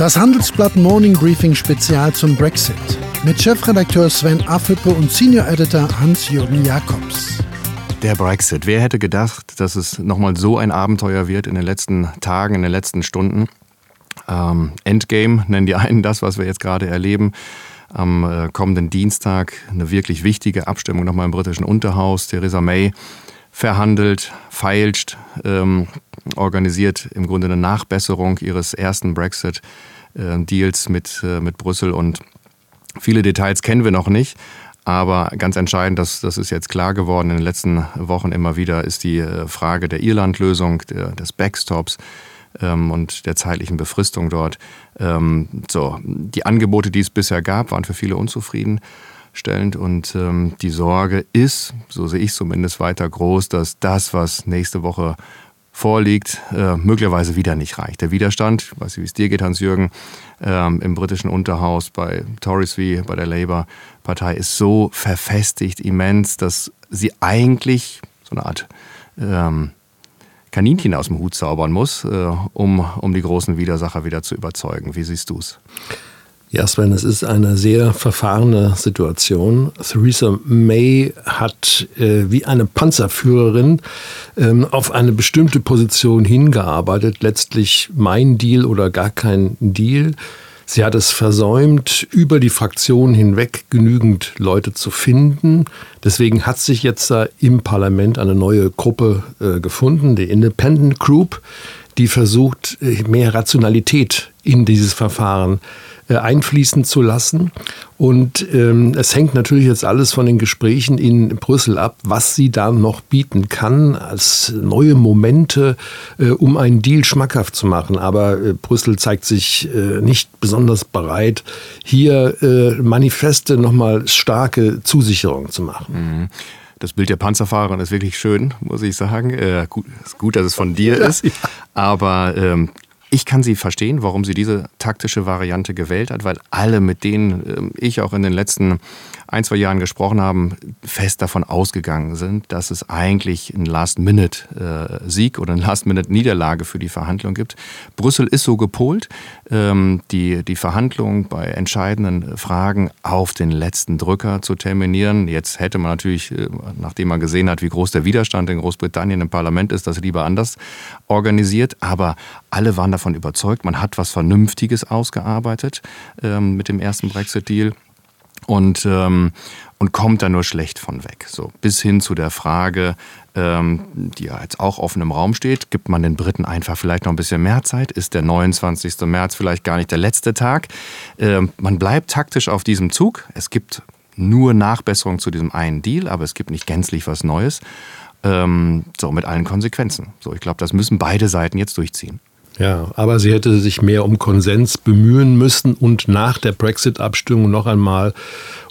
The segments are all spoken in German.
Das Handelsblatt Morning Briefing Spezial zum Brexit mit Chefredakteur Sven Affüppe und Senior Editor Hans-Jürgen Jakobs. Der Brexit. Wer hätte gedacht, dass es nochmal so ein Abenteuer wird in den letzten Tagen, in den letzten Stunden? Ähm, Endgame nennen die einen das, was wir jetzt gerade erleben. Am äh, kommenden Dienstag eine wirklich wichtige Abstimmung nochmal im britischen Unterhaus. Theresa May verhandelt, feilscht, ähm, organisiert im Grunde eine Nachbesserung ihres ersten Brexit-Deals mit, äh, mit Brüssel und viele Details kennen wir noch nicht. Aber ganz entscheidend, das, das ist jetzt klar geworden in den letzten Wochen immer wieder, ist die äh, Frage der Irland-Lösung, des Backstops ähm, und der zeitlichen Befristung dort. Ähm, so, die Angebote, die es bisher gab, waren für viele unzufrieden stellend. Und ähm, die Sorge ist, so sehe ich zumindest, weiter groß, dass das, was nächste Woche vorliegt, äh, möglicherweise wieder nicht reicht. Der Widerstand, ich weiß nicht, wie es dir geht, Hans-Jürgen, ähm, im britischen Unterhaus bei Tories wie bei der Labour-Partei ist so verfestigt, immens, dass sie eigentlich so eine Art ähm, Kaninchen aus dem Hut zaubern muss, äh, um, um die großen Widersacher wieder zu überzeugen. Wie siehst du es? Ja, Sven, es ist eine sehr verfahrene Situation. Theresa May hat äh, wie eine Panzerführerin ähm, auf eine bestimmte Position hingearbeitet. Letztlich mein Deal oder gar kein Deal. Sie hat es versäumt, über die Fraktion hinweg genügend Leute zu finden. Deswegen hat sich jetzt da im Parlament eine neue Gruppe äh, gefunden, die Independent Group, die versucht, äh, mehr Rationalität in dieses Verfahren äh, einfließen zu lassen. Und ähm, es hängt natürlich jetzt alles von den Gesprächen in Brüssel ab, was sie da noch bieten kann als neue Momente, äh, um einen Deal schmackhaft zu machen. Aber äh, Brüssel zeigt sich äh, nicht besonders bereit, hier äh, Manifeste nochmal starke Zusicherungen zu machen. Mhm. Das Bild der Panzerfahrerin ist wirklich schön, muss ich sagen. Äh, gut, ist gut, dass es von dir ist. Aber ähm, ich kann sie verstehen, warum sie diese taktische Variante gewählt hat, weil alle, mit denen ähm, ich auch in den letzten ein, zwei Jahren gesprochen habe, fest davon ausgegangen sind, dass es eigentlich einen Last-Minute-Sieg oder eine Last-Minute-Niederlage für die Verhandlung gibt. Brüssel ist so gepolt, ähm, die, die Verhandlungen bei entscheidenden Fragen auf den letzten Drücker zu terminieren. Jetzt hätte man natürlich, äh, nachdem man gesehen hat, wie groß der Widerstand in Großbritannien im Parlament ist, das lieber anders organisiert. Aber alle waren davon überzeugt, man hat was Vernünftiges ausgearbeitet ähm, mit dem ersten Brexit-Deal und, ähm, und kommt da nur schlecht von weg. So, bis hin zu der Frage, ähm, die ja jetzt auch offen im Raum steht, gibt man den Briten einfach vielleicht noch ein bisschen mehr Zeit? Ist der 29. März vielleicht gar nicht der letzte Tag? Ähm, man bleibt taktisch auf diesem Zug. Es gibt nur Nachbesserungen zu diesem einen Deal, aber es gibt nicht gänzlich was Neues. Ähm, so, mit allen Konsequenzen. So, ich glaube, das müssen beide Seiten jetzt durchziehen. Ja, aber sie hätte sich mehr um Konsens bemühen müssen und nach der Brexit-Abstimmung noch einmal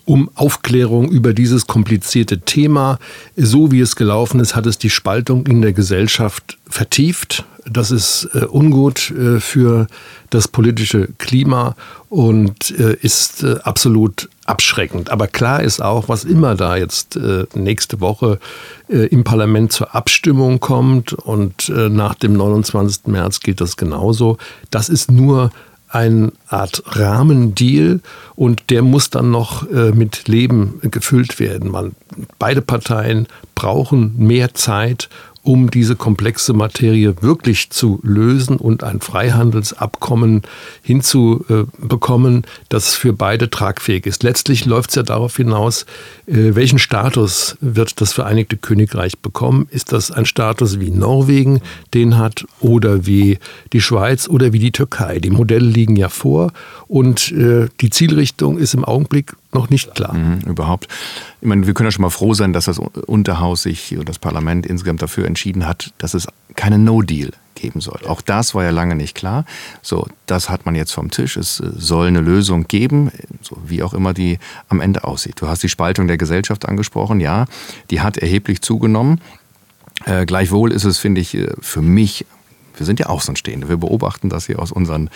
um Aufklärung über dieses komplizierte Thema. So wie es gelaufen ist, hat es die Spaltung in der Gesellschaft vertieft. Das ist äh, ungut äh, für das politische Klima und äh, ist äh, absolut abschreckend. Aber klar ist auch, was immer da jetzt äh, nächste Woche äh, im Parlament zur Abstimmung kommt und nach dem 29. März geht das genauso. Das ist nur eine Art Rahmendeal und der muss dann noch äh, mit Leben gefüllt werden. Man, beide Parteien brauchen mehr Zeit, um diese komplexe Materie wirklich zu lösen und ein Freihandelsabkommen hinzubekommen, das für beide tragfähig ist. Letztlich läuft es ja darauf hinaus, äh, welchen Status wird das Vereinigte Königreich bekommen? Ist das ein Status wie Norwegen den hat oder wie die Schweiz oder wie die Türkei? Die Modelle liegen ja vor und äh, die Zielrichtung ist im Augenblick noch nicht klar. Mhm, überhaupt. Ich meine, wir können ja schon mal froh sein, dass das Unterhaus sich und das Parlament insgesamt dafür entschieden hat, dass es keinen No-Deal geben soll. Auch das war ja lange nicht klar. So, das hat man jetzt vom Tisch. Es äh, soll eine Lösung geben, so wie auch immer die am Ende aussieht. Du hast die Spaltung der Gesellschaft angesprochen. Ja, die hat erheblich zugenommen. Äh, gleichwohl ist es, finde ich, äh, für mich wir sind ja Außenstehende. Wir beobachten das hier aus unseren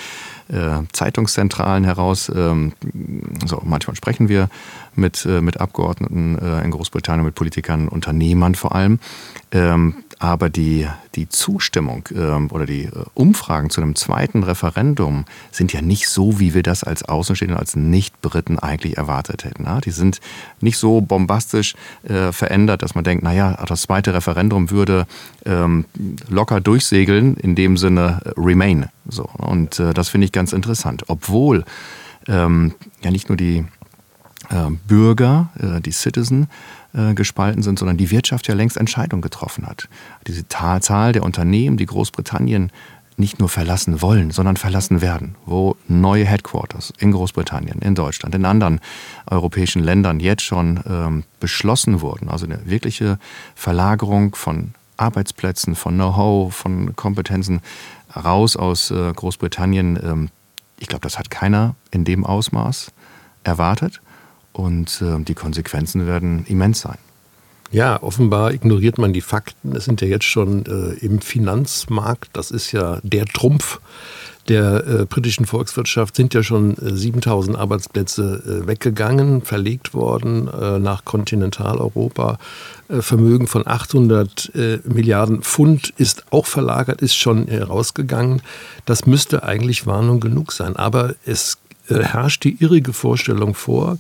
äh, Zeitungszentralen heraus. Ähm, so, manchmal sprechen wir mit, äh, mit Abgeordneten äh, in Großbritannien, mit Politikern, Unternehmern vor allem. Ähm, Aber die, die Zustimmung ähm, oder die äh, Umfragen zu einem zweiten Referendum sind ja nicht so, wie wir das als Außenstehende, als Nicht-Briten eigentlich erwartet hätten. Ja? Die sind nicht so bombastisch äh, verändert, dass man denkt, naja, das zweite Referendum würde ähm, locker durchsegeln, in dem Sinne äh, Remain. So. Und äh, das finde ich ganz interessant. Obwohl ähm, ja nicht nur die äh, Bürger, äh, die Citizen, äh, gespalten sind, sondern die Wirtschaft ja längst Entscheidungen getroffen hat. Diese Zahl der Unternehmen, die Großbritannien nicht nur verlassen wollen, sondern verlassen werden, wo neue Headquarters in Großbritannien, in Deutschland, in anderen europäischen Ländern jetzt schon ähm, beschlossen wurden. Also eine wirkliche Verlagerung von Arbeitsplätzen, von Know-how, von Kompetenzen raus aus äh, Großbritannien. Ähm, ich glaube, das hat keiner in dem Ausmaß erwartet und äh, die Konsequenzen werden immens sein. Ja, offenbar ignoriert man die Fakten. Es sind ja jetzt schon äh, im Finanzmarkt, das ist ja der Trumpf der äh, britischen Volkswirtschaft, sind ja schon äh, 7000 Arbeitsplätze äh, weggegangen, verlegt worden äh, nach Kontinentaleuropa. Äh, Vermögen von 800 Milliarden Pfund ist auch verlagert, ist schon rausgegangen. Das müsste eigentlich Warnung genug sein. Aber es herrscht die irrige Vorstellung vor,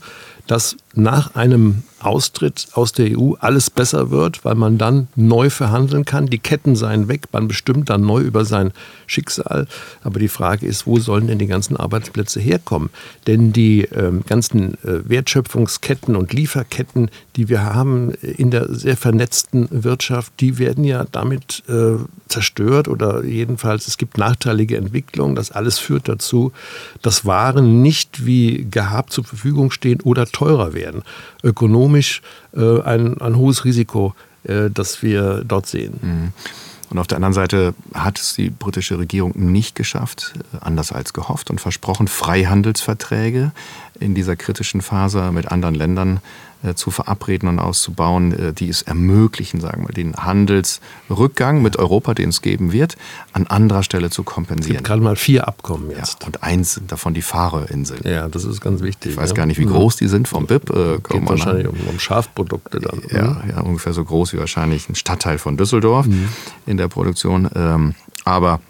dass nach einem Austritt aus der EU alles besser wird, weil man dann neu verhandeln kann. Die Ketten seien weg, man bestimmt dann neu über sein Schicksal. Aber die Frage ist, wo sollen denn die ganzen Arbeitsplätze herkommen? Denn die äh, ganzen äh, Wertschöpfungsketten und Lieferketten, die wir haben in der sehr vernetzten Wirtschaft, die werden ja damit äh, zerstört oder jedenfalls es gibt nachteilige Entwicklungen. Das alles führt dazu, dass Waren nicht wie gehabt zur Verfügung stehen oder teurer werden. Ökonomisch äh, ein, ein hohes Risiko, äh, das wir dort sehen. Mhm. Und auf der anderen Seite hat es die britische Regierung nicht geschafft, äh, anders als gehofft und versprochen, Freihandelsverträge in dieser kritischen Phase mit anderen Ländern zu verabreden und auszubauen, äh, die es ermöglichen, sagen wir, den Handelsrückgang mit Europa, den es geben wird, an anderer Stelle zu kompensieren. Es gibt gerade mal vier Abkommen jetzt. Ja, und eins sind davon die Färöerinseln. Ja, das ist ganz wichtig. Ich weiß ja. gar nicht, wie groß die sind vom BIP. Äh, geht wahrscheinlich um, um, Schafprodukte dann. Ja, mhm. ja, ungefähr so groß wie wahrscheinlich ein Stadtteil von Düsseldorf mhm. in der Produktion. Ähm, aber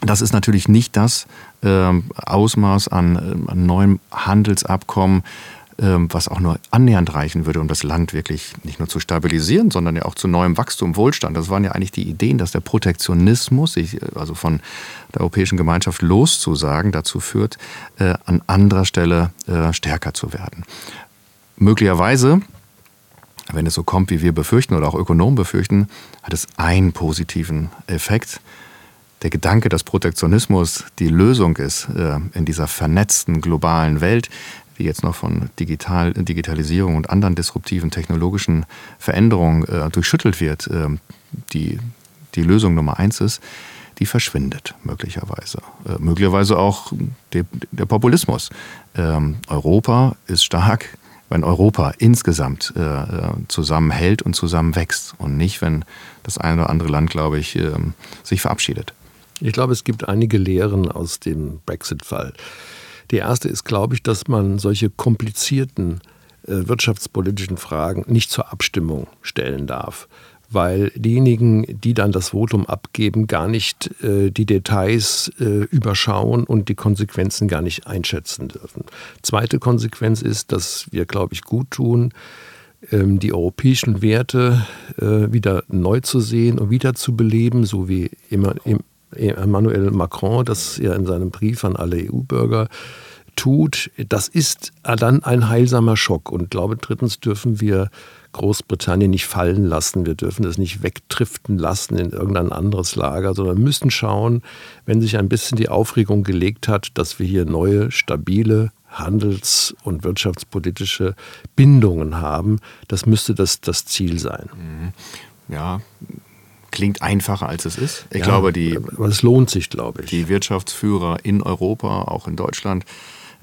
das ist natürlich nicht das ähm, Ausmaß an, an neuem Handelsabkommen, was auch nur annähernd reichen würde, um das Land wirklich nicht nur zu stabilisieren, sondern ja auch zu neuem Wachstum, Wohlstand. Das waren ja eigentlich die Ideen, dass der Protektionismus, sich äh, also von der Europäischen Gemeinschaft loszusagen, dazu führt, äh, an anderer Stelle äh, stärker zu werden. Möglicherweise wenn es so kommt, wie wir befürchten oder auch Ökonomen befürchten, hat es einen positiven Effekt. Der Gedanke, dass Protektionismus die Lösung ist in dieser vernetzten globalen Welt, wie jetzt noch von Digital, Digitalisierung und anderen disruptiven technologischen Veränderungen äh, durchschüttelt wird, äh, die die Lösung Nummer eins ist, die verschwindet möglicherweise. Äh, möglicherweise auch de, der Populismus. Ähm, Europa ist stark, wenn Europa insgesamt äh, äh, zusammenhält und zusammenwächst und nicht, wenn das eine oder andere Land, glaube ich, ähm, sich verabschiedet. Ich glaube, es gibt einige Lehren aus dem Brexit-Fall. Die erste ist, glaube ich, dass man solche komplizierten äh, wirtschaftspolitischen Fragen nicht zur Abstimmung stellen darf weil diejenigen, die dann das Votum abgeben, gar nicht äh, die Details äh, überschauen und die Konsequenzen gar nicht einschätzen dürfen. Zweite Konsequenz ist, dass wir, glaube ich, gut tun, ähm, die europäischen Werte äh, wieder neu zu sehen und wieder zu beleben, so wie Emmanuel Macron das ja in seinem Brief an alle EU-Bürger tut, das ist dann ein heilsamer Schock. Und glaube, drittens dürfen wir Großbritannien nicht fallen lassen. Wir dürfen es nicht wegdriften lassen in irgendein anderes Lager, sondern müssen schauen, wenn sich ein bisschen die Aufregung gelegt hat, dass wir hier neue, stabile handels- und wirtschaftspolitische Bindungen haben. Das müsste das, das Ziel sein. Mhm. Ja, klingt einfacher als es ist. Ich ja, glaube, die. Aber es lohnt sich, glaube ich. Die Wirtschaftsführer in Europa, auch in Deutschland,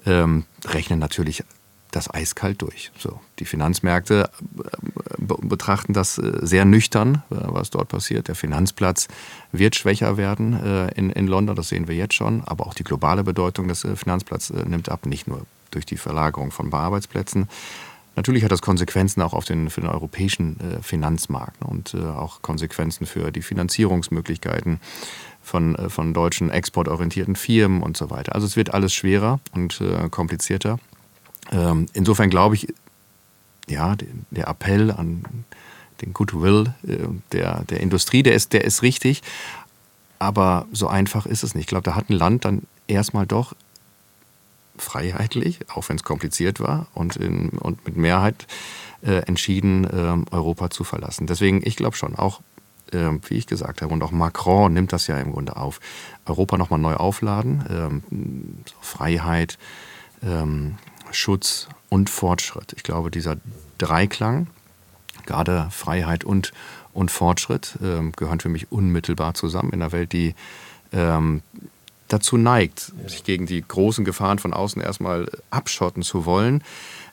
ähm, rechnen natürlich das eiskalt durch. So, die Finanzmärkte äh, betrachten das äh, sehr nüchtern, äh, was dort passiert. Der Finanzplatz wird schwächer werden in, in London, das sehen wir jetzt schon. Aber auch die globale Bedeutung des Finanzplatzes nimmt ab, nicht nur durch die Verlagerung von Arbeitsplätzen, Natürlich hat das Konsequenzen auch auf den, für den europäischen Finanzmarkt ne, und auch Konsequenzen für die Finanzierungsmöglichkeiten von, äh, von deutschen exportorientierten Firmen und so weiter. Also es wird alles schwerer und äh, komplizierter. Ähm, insofern glaube ich, ja, der Appell an den Goodwill äh, der, der Industrie, der ist, der ist richtig. Aber so einfach ist es nicht. Ich glaube, da hat ein Land dann erstmal doch freiheitlich, auch wenn es kompliziert war, und, in, und mit Mehrheit äh, entschieden, äh, Europa zu verlassen. Deswegen, ich glaube schon, auch äh, wie ich gesagt habe, und auch Macron nimmt das ja im Grunde auf, Europa nochmal neu aufladen, ähm, Freiheit, ähm, Schutz und Fortschritt. Ich glaube, dieser Dreiklang, gerade Freiheit und, und Fortschritt, ähm, gehören für mich unmittelbar zusammen in einer Welt, die ähm, dazu neigt, sich gegen die großen Gefahren von außen erstmal abschotten zu wollen,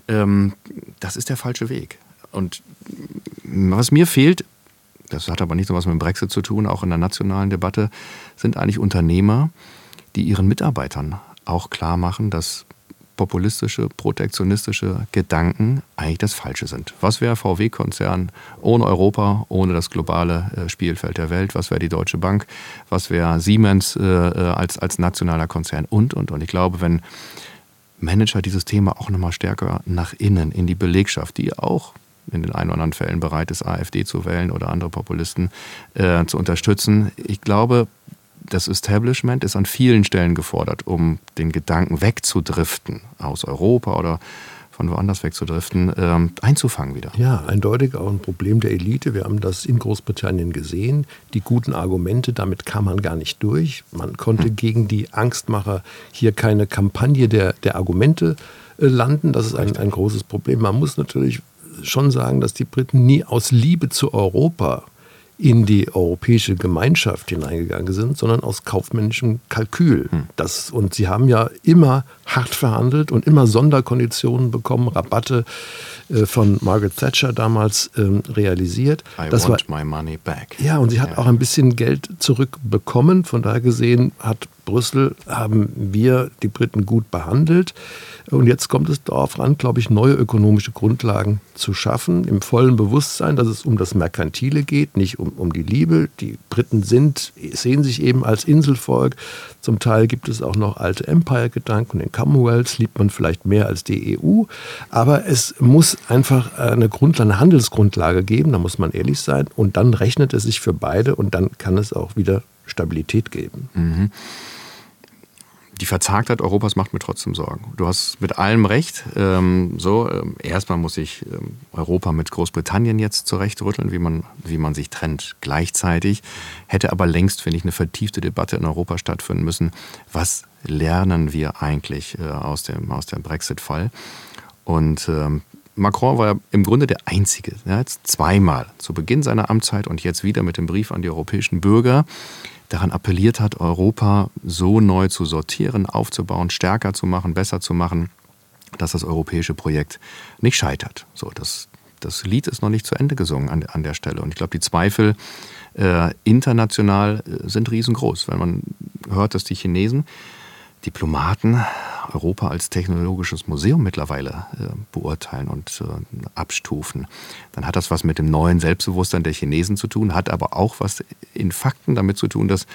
ähm, das ist der falsche Weg. Und was mir fehlt, das hat aber nicht so was mit dem Brexit zu tun, auch in der nationalen Debatte, sind eigentlich Unternehmer, die ihren Mitarbeitern auch klar machen, dass populistische, protektionistische Gedanken eigentlich das Falsche sind. Was wäre VW-Konzern ohne Europa, ohne das globale äh, Spielfeld der Welt? Was wäre die Deutsche Bank? Was wäre Siemens äh, äh, als, als nationaler Konzern? Und, und, und. Ich glaube, wenn Manager dieses Thema auch nochmal stärker nach innen, in die Belegschaft, die auch in den ein oder anderen Fällen bereit ist, AfD zu wählen oder andere Populisten äh, zu unterstützen. Ich glaube, das Establishment ist an vielen Stellen gefordert, um den Gedanken wegzudriften aus Europa oder von woanders wegzudriften, ähm, einzufangen wieder. Ja, eindeutig auch ein Problem der Elite. Wir haben das in Großbritannien gesehen. Die guten Argumente, damit kam man gar nicht durch. Man konnte hm. gegen die Angstmacher hier keine Kampagne der, der Argumente äh, landen. Das ist ein, ein großes Problem. Man muss natürlich schon sagen, dass die Briten nie aus Liebe zu Europa in die europäische Gemeinschaft hineingegangen sind, sondern aus kaufmännischem Kalkül. Hm. Das, und sie haben ja immer hart verhandelt und immer Sonderkonditionen bekommen, Rabatte äh, von Margaret Thatcher damals ähm, realisiert. I das want war, my money back. Ja, und sie hat ja. auch ein bisschen Geld zurückbekommen. Von daher gesehen hat Brüssel, haben wir die Briten gut behandelt. Und jetzt kommt es darauf an, glaube ich, neue ökonomische Grundlagen zu schaffen, im vollen Bewusstsein, dass es um das Merkantile geht, nicht um, um die Liebe. Die Briten sind, sehen sich eben als Inselvolk. Zum Teil gibt es auch noch alte Empire-Gedanken. Den Commonwealth liebt man vielleicht mehr als die EU. Aber es muss einfach eine, Grundlage, eine Handelsgrundlage geben, da muss man ehrlich sein. Und dann rechnet es sich für beide und dann kann es auch wieder Stabilität geben. Mhm die Verzagtheit Europas macht mir trotzdem Sorgen. Du hast mit allem recht. Ähm, so, ähm, erstmal muss ich ähm, Europa mit Großbritannien jetzt zurechtrütteln, wie man, wie man sich trennt. Gleichzeitig hätte aber längst, finde ich, eine vertiefte Debatte in Europa stattfinden müssen. Was lernen wir eigentlich äh, aus dem, aus dem Brexit-Fall? Und ähm, Macron war im Grunde der Einzige. Er hat zweimal zu Beginn seiner Amtszeit und jetzt wieder mit dem Brief an die europäischen Bürger daran appelliert hat, Europa so neu zu sortieren, aufzubauen, stärker zu machen, besser zu machen, dass das europäische Projekt nicht scheitert. So, das, das Lied ist noch nicht zu Ende gesungen an, an der Stelle. Und ich glaube, die Zweifel äh, international äh, sind riesengroß, weil man hört, dass die Chinesen Diplomaten Europa als technologisches Museum mittlerweile äh, beurteilen und äh, abstufen, dann hat das was mit dem neuen Selbstbewusstsein der Chinesen zu tun, hat aber auch was in Fakten damit zu tun, dass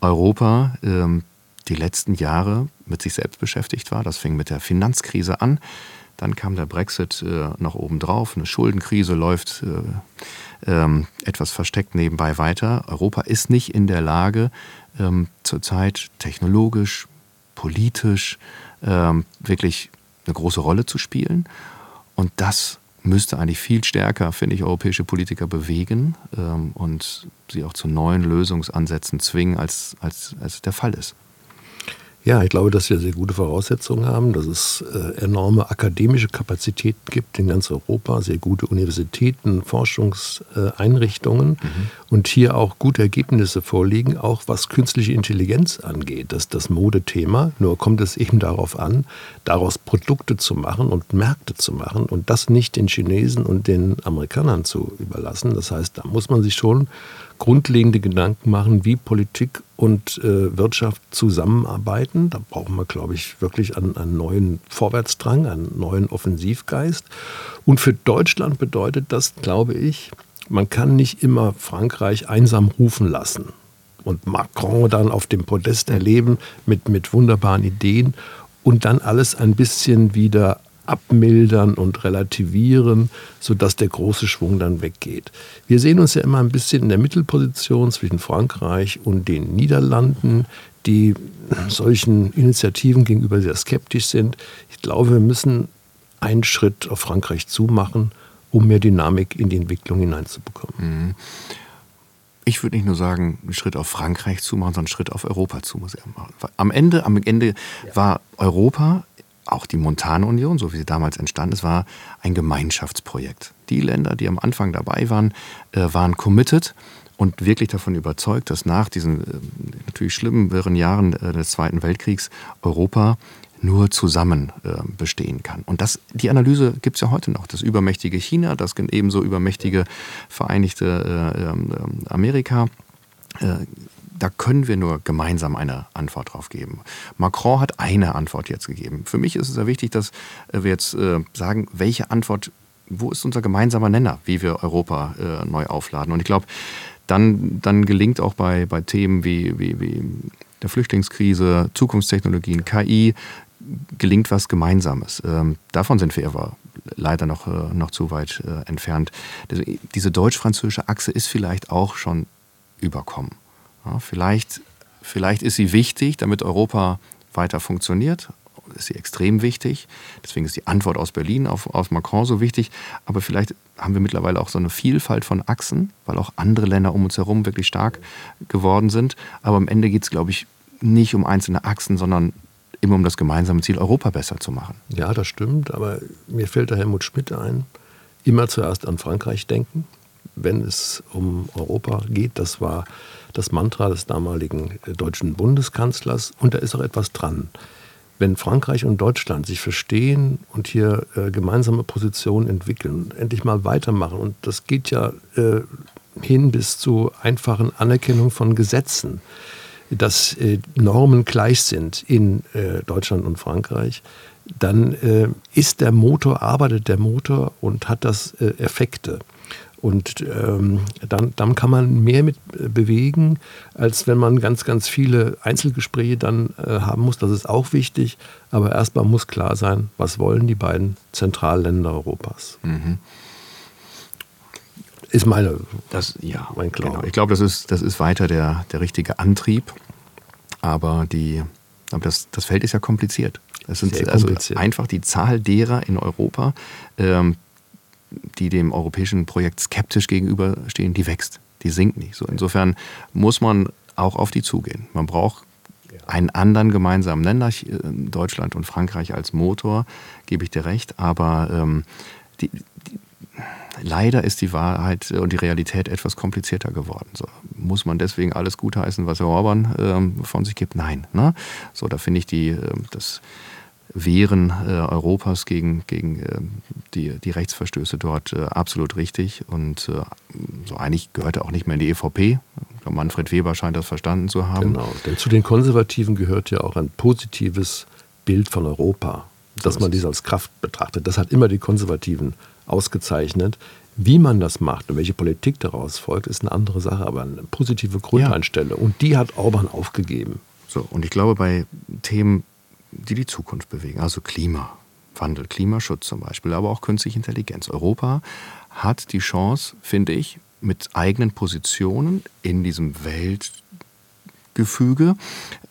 Europa ähm, die letzten Jahre mit sich selbst beschäftigt war. Das fing mit der Finanzkrise an. Dann kam der Brexit äh, noch obendrauf. Eine Schuldenkrise läuft äh, ähm, etwas versteckt nebenbei weiter. Europa ist nicht in der Lage, ähm, zurzeit technologisch, politisch ähm, wirklich eine große Rolle zu spielen. Und das müsste eigentlich viel stärker, finde ich, europäische Politiker bewegen ähm, und sie auch zu neuen Lösungsansätzen zwingen, als, als, als der Fall ist. Ja, ich glaube, dass wir sehr gute Voraussetzungen haben, dass es äh, enorme akademische Kapazitäten gibt in ganz Europa, sehr gute Universitäten, Forschungseinrichtungen mhm. und hier auch gute Ergebnisse vorliegen, auch was künstliche Intelligenz angeht. Das ist das Modethema. Nur kommt es eben darauf an, daraus Produkte zu machen und Märkte zu machen und das nicht den Chinesen und den Amerikanern zu überlassen. Das heißt, da muss man sich schon grundlegende Gedanken machen, wie Politik und äh, Wirtschaft zusammenarbeiten. Da brauchen wir, glaube ich, wirklich einen, einen neuen Vorwärtsdrang, einen neuen Offensivgeist. Und für Deutschland bedeutet das, glaube ich, man kann nicht immer Frankreich einsam rufen lassen und Macron dann auf dem Podest erleben mit, mit wunderbaren Ideen und dann alles ein bisschen wieder abmildern und relativieren, sodass der große Schwung dann weggeht. Wir sehen uns ja immer ein bisschen in der Mittelposition zwischen Frankreich und den Niederlanden, die solchen Initiativen gegenüber sehr skeptisch sind. Ich glaube, wir müssen einen Schritt auf Frankreich zumachen, um mehr Dynamik in die Entwicklung hineinzubekommen. Mhm. Ich würde nicht nur sagen, einen Schritt auf Frankreich zu machen, sondern einen Schritt auf Europa zu. Am Ende, am Ende war Europa auch die Montanunion, so wie sie damals entstanden ist, war ein Gemeinschaftsprojekt. Die Länder, die am Anfang dabei waren, äh, waren committed und wirklich davon überzeugt, dass nach diesen äh, natürlich schlimmen, wirren Jahren äh, des Zweiten Weltkriegs Europa nur zusammen bestehen kann. Und das, die Analyse gibt es ja heute noch. Das übermächtige China, das ebenso übermächtige Vereinigte ähm, Amerika da können wir nur gemeinsam eine Antwort drauf geben. Macron hat eine Antwort jetzt gegeben. Für mich ist es sehr wichtig, dass wir jetzt äh, sagen, welche Antwort, wo ist unser gemeinsamer Nenner, wie wir Europa äh, neu aufladen. Und ich glaube, dann, dann gelingt auch bei, bei Themen wie, wie, wie der Flüchtlingskrise, Zukunftstechnologien, KI, gelingt was Gemeinsames. Ähm, davon sind wir aber leider noch, äh, noch zu weit entfernt. Diese deutsch-französische Achse ist vielleicht auch schon überkommen. Ja, vielleicht, vielleicht ist sie wichtig, damit Europa weiter funktioniert. Ist sie extrem wichtig. Deswegen ist die Antwort aus Berlin auf, auf Macron so wichtig. Aber vielleicht haben wir mittlerweile auch so eine Vielfalt von Achsen, weil auch andere Länder um uns herum wirklich stark geworden sind. Aber am Ende geht es, glaube ich, nicht um einzelne Achsen, sondern immer um das gemeinsame Ziel, Europa besser zu machen. Ja, das stimmt. Aber mir fällt der Helmut Schmidt ein, immer zuerst an Frankreich denken, wenn es um Europa geht. Das war das Mantra des damaligen äh, deutschen Bundeskanzlers. Und da ist auch etwas dran. Wenn Frankreich und Deutschland sich verstehen und hier äh, gemeinsame Positionen entwickeln, endlich mal weitermachen, und das geht ja äh, hin bis zu einfachen Anerkennung von Gesetzen, dass äh, Normen gleich sind in äh, Deutschland und Frankreich, dann äh, ist der Motor, arbeitet der Motor und hat das Effekte. Und ähm, dann, dann kann man mehr mit äh, bewegen, als wenn man ganz, ganz viele Einzelgespräche dann äh, haben muss. Das ist auch wichtig. Aber erstmal muss klar sein, was wollen die beiden Zentralländer Europas. Mhm. Ist meine, das, ja, mein Glaube. Genau. Ich glaube, das ist, das ist weiter der, der richtige Antrieb. Aber die, aber das, das Feld ist ja kompliziert. Es sind also einfach die Zahl derer in Europa, ähm, die dem europäischen Projekt skeptisch gegenüberstehen, die wächst, die sinkt nicht. So insofern muss man auch auf die zugehen. Man braucht einen anderen gemeinsamen Nenner, äh, Deutschland und Frankreich als Motor, gebe ich dir recht, aber ähm, die, die, leider ist die Wahrheit und die Realität etwas komplizierter geworden. So, muss man deswegen alles gutheißen, was Herr Orban ähm, von sich gibt? Nein. Ne? So, da finde ich die, äh, das Wehren äh, Europas gegen, gegen äh, die, die Rechtsverstöße dort äh, absolut richtig. Und äh, so eigentlich gehört er auch nicht mehr in die EVP. Manfred Weber scheint das verstanden zu haben. Genau, denn zu den Konservativen gehört ja auch ein positives Bild von Europa, dass man dies als Kraft betrachtet. Das hat immer die Konservativen ausgezeichnet. Wie man das macht und welche Politik daraus folgt, ist eine andere Sache, aber eine positive Grundeinstellung. Ja. Und die hat Orban aufgegeben. So, und ich glaube, bei Themen die die Zukunft bewegen. Also Klimawandel, Klimaschutz zum Beispiel, aber auch künstliche Intelligenz. Europa hat die Chance, finde ich, mit eigenen Positionen in diesem Weltgefüge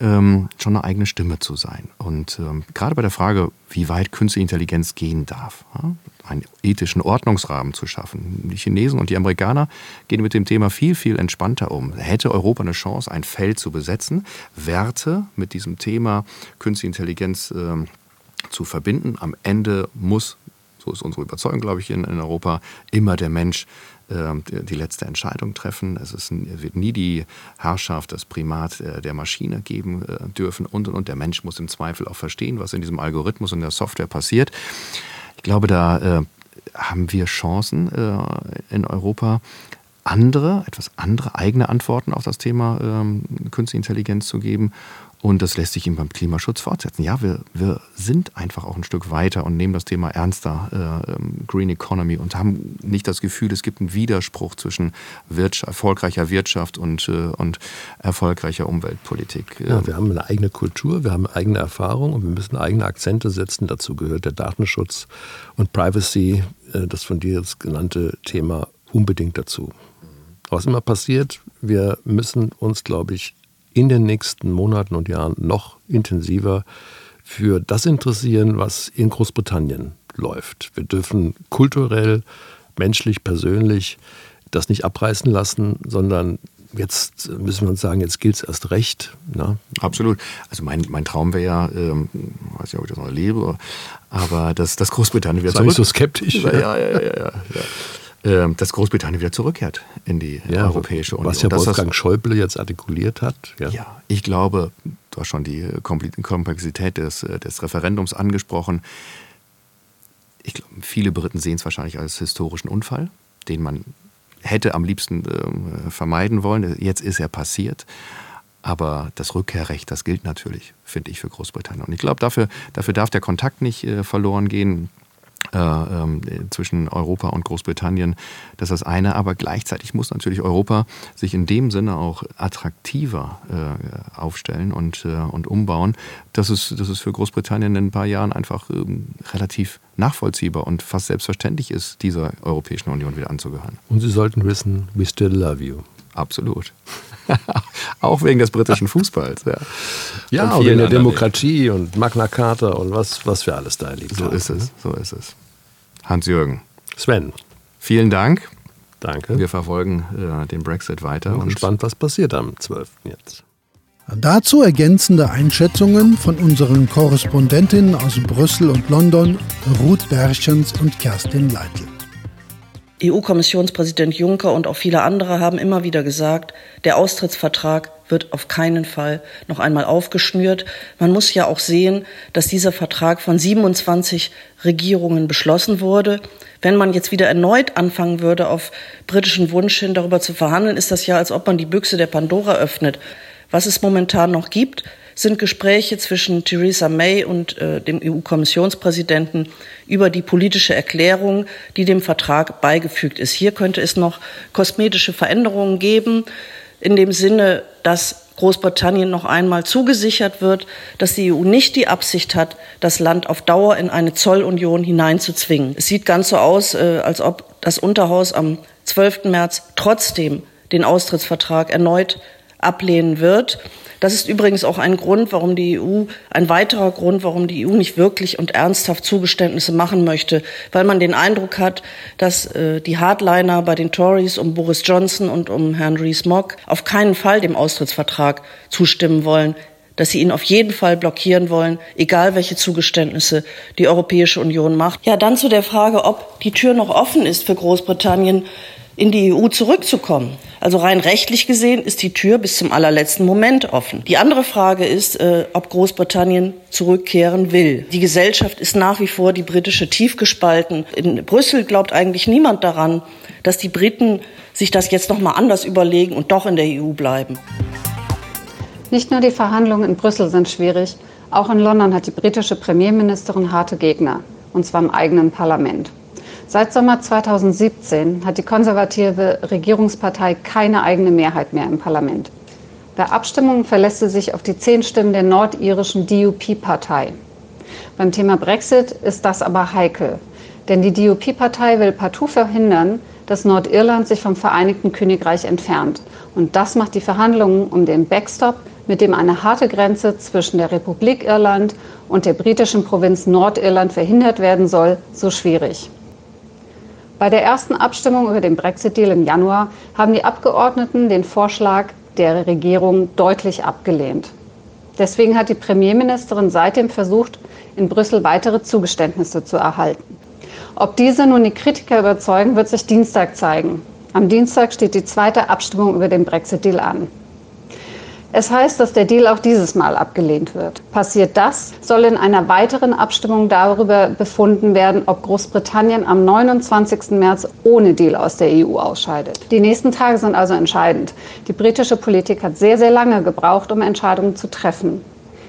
ähm, schon eine eigene Stimme zu sein. Und ähm, gerade bei der Frage, wie weit künstliche Intelligenz gehen darf, ja, einen ethischen Ordnungsrahmen zu schaffen. Die Chinesen und die Amerikaner gehen mit dem Thema viel, viel entspannter um. Hätte Europa eine Chance, ein Feld zu besetzen, Werte mit diesem Thema Künstliche Intelligenz äh, zu verbinden. Am Ende muss, so ist unsere Überzeugung, glaube ich, in, in Europa, immer der Mensch äh, die, die, letzte Entscheidung treffen. Es ist, wird nie die Herrschaft, das Primat äh, der Maschine geben äh, dürfen und, und, und der Mensch muss im Zweifel auch verstehen, was in diesem Algorithmus und der Software passiert. Ich glaube, da äh, haben wir Chancen äh, in Europa. andere, etwas andere eigene Antworten auf das Thema ähm, Künstliche Intelligenz zu geben. Und das lässt sich eben beim Klimaschutz fortsetzen. Ja, wir, wir sind einfach auch ein Stück weiter und nehmen das Thema ernster, äh, ähm, Green Economy, und haben nicht das Gefühl, es gibt einen Widerspruch zwischen Wirtschaft, erfolgreicher Wirtschaft und, äh, und erfolgreicher Umweltpolitik. Ja, wir haben eine eigene Kultur, wir haben eigene Erfahrung und wir müssen eigene Akzente setzen. Dazu gehört der Datenschutz und Privacy, äh, das von dir jetzt genannte Thema, unbedingt dazu. Was immer passiert, wir müssen uns, glaube ich, in den nächsten Monaten und Jahren noch intensiver für das interessieren, was in Großbritannien läuft. Wir dürfen kulturell, menschlich, persönlich das nicht abreißen lassen, sondern jetzt müssen wir uns sagen, jetzt gilt es erst recht. Ne? Absolut. Also mein, mein Traum wäre ja, ähm, weiß nicht, ob ich das noch erlebe, aber dass, dass Großbritannien wieder Sei zurück... Sei so skeptisch. Ja, ja, ja, ja. ja. Ähm, dass Großbritannien wieder zurückkehrt in die ja, Europäische Union. Was ja Wolfgang das, Schäuble jetzt artikuliert hat. Ja. ja, ich glaube, du hast schon die Komplexität des, des Referendums angesprochen. Ich glaube, viele Briten sehen es wahrscheinlich als historischen Unfall, den man hätte am liebsten äh, vermeiden wollen. Jetzt ist er passiert. Aber das Rückkehrrecht, das gilt natürlich, finde ich, für Großbritannien. Und ich glaube, dafür, dafür darf der Kontakt nicht äh, verloren gehen. Äh, ähm, zwischen Europa und Großbritannien. Das ist das eine, aber gleichzeitig muss natürlich Europa sich in dem Sinne auch attraktiver äh, aufstellen und, äh, und umbauen, dass es, dass es für Großbritannien in ein paar Jahren einfach ähm, relativ nachvollziehbar und fast selbstverständlich ist, dieser Europäischen Union wieder anzugehören. Und Sie sollten wissen, we still love you. Absolut. auch wegen des britischen Fußballs. Ja, ja und wegen der Demokratie und Magna Carta und was, was wir alles da erlebt so haben. So ist es, so ist es. Hans-Jürgen. Sven. Vielen Dank. Danke. Wir verfolgen äh, den Brexit weiter. Und gespannt, was passiert am 12. jetzt. Dazu ergänzende Einschätzungen von unseren Korrespondentinnen aus Brüssel und London, Ruth Berchens und Kerstin Leitl. EU-Kommissionspräsident Juncker und auch viele andere haben immer wieder gesagt, der Austrittsvertrag wird auf keinen Fall noch einmal aufgeschnürt. Man muss ja auch sehen, dass dieser Vertrag von 27 Regierungen beschlossen wurde. Wenn man jetzt wieder erneut anfangen würde, auf britischen Wunsch hin darüber zu verhandeln, ist das ja, als ob man die Büchse der Pandora öffnet. Was es momentan noch gibt, sind Gespräche zwischen Theresa May und äh, dem EU-Kommissionspräsidenten über die politische Erklärung, die dem Vertrag beigefügt ist. Hier könnte es noch kosmetische Veränderungen geben, in dem Sinne, dass Großbritannien noch einmal zugesichert wird, dass die EU nicht die Absicht hat, das Land auf Dauer in eine Zollunion hineinzuzwingen. Es sieht ganz so aus, äh, als ob das Unterhaus am 12. März trotzdem den Austrittsvertrag erneut ablehnen wird. Das ist übrigens auch ein Grund, warum die EU, ein weiterer Grund, warum die EU nicht wirklich und ernsthaft Zugeständnisse machen möchte, weil man den Eindruck hat, dass äh, die Hardliner bei den Tories um Boris Johnson und um Herrn Rees-Mogg auf keinen Fall dem Austrittsvertrag zustimmen wollen dass sie ihn auf jeden Fall blockieren wollen, egal welche Zugeständnisse die Europäische Union macht. Ja, dann zu der Frage, ob die Tür noch offen ist für Großbritannien in die EU zurückzukommen. Also rein rechtlich gesehen ist die Tür bis zum allerletzten Moment offen. Die andere Frage ist, äh, ob Großbritannien zurückkehren will. Die Gesellschaft ist nach wie vor die britische tief gespalten. In Brüssel glaubt eigentlich niemand daran, dass die Briten sich das jetzt noch mal anders überlegen und doch in der EU bleiben. Nicht nur die Verhandlungen in Brüssel sind schwierig, auch in London hat die britische Premierministerin harte Gegner, und zwar im eigenen Parlament. Seit Sommer 2017 hat die konservative Regierungspartei keine eigene Mehrheit mehr im Parlament. Bei Abstimmungen verlässt sie sich auf die zehn Stimmen der nordirischen DUP-Partei. Beim Thema Brexit ist das aber heikel, denn die DUP-Partei will partout verhindern, dass Nordirland sich vom Vereinigten Königreich entfernt. Und das macht die Verhandlungen um den Backstop, mit dem eine harte Grenze zwischen der Republik Irland und der britischen Provinz Nordirland verhindert werden soll, so schwierig. Bei der ersten Abstimmung über den Brexit-Deal im Januar haben die Abgeordneten den Vorschlag der Regierung deutlich abgelehnt. Deswegen hat die Premierministerin seitdem versucht, in Brüssel weitere Zugeständnisse zu erhalten. Ob diese nun die Kritiker überzeugen, wird sich Dienstag zeigen. Am Dienstag steht die zweite Abstimmung über den Brexit-Deal an. Es heißt, dass der Deal auch dieses Mal abgelehnt wird. Passiert das, soll in einer weiteren Abstimmung darüber befunden werden, ob Großbritannien am 29. März ohne Deal aus der EU ausscheidet. Die nächsten Tage sind also entscheidend. Die britische Politik hat sehr, sehr lange gebraucht, um Entscheidungen zu treffen.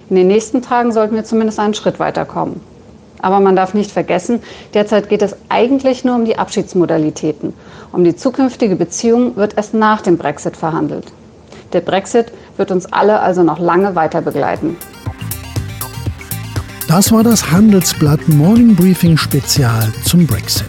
In den nächsten Tagen sollten wir zumindest einen Schritt weiterkommen. Aber man darf nicht vergessen, derzeit geht es eigentlich nur um die Abschiedsmodalitäten. Um die zukünftige Beziehung wird erst nach dem Brexit verhandelt. Der Brexit wird uns alle also noch lange weiter begleiten. Das war das Handelsblatt Morning Briefing Spezial zum Brexit.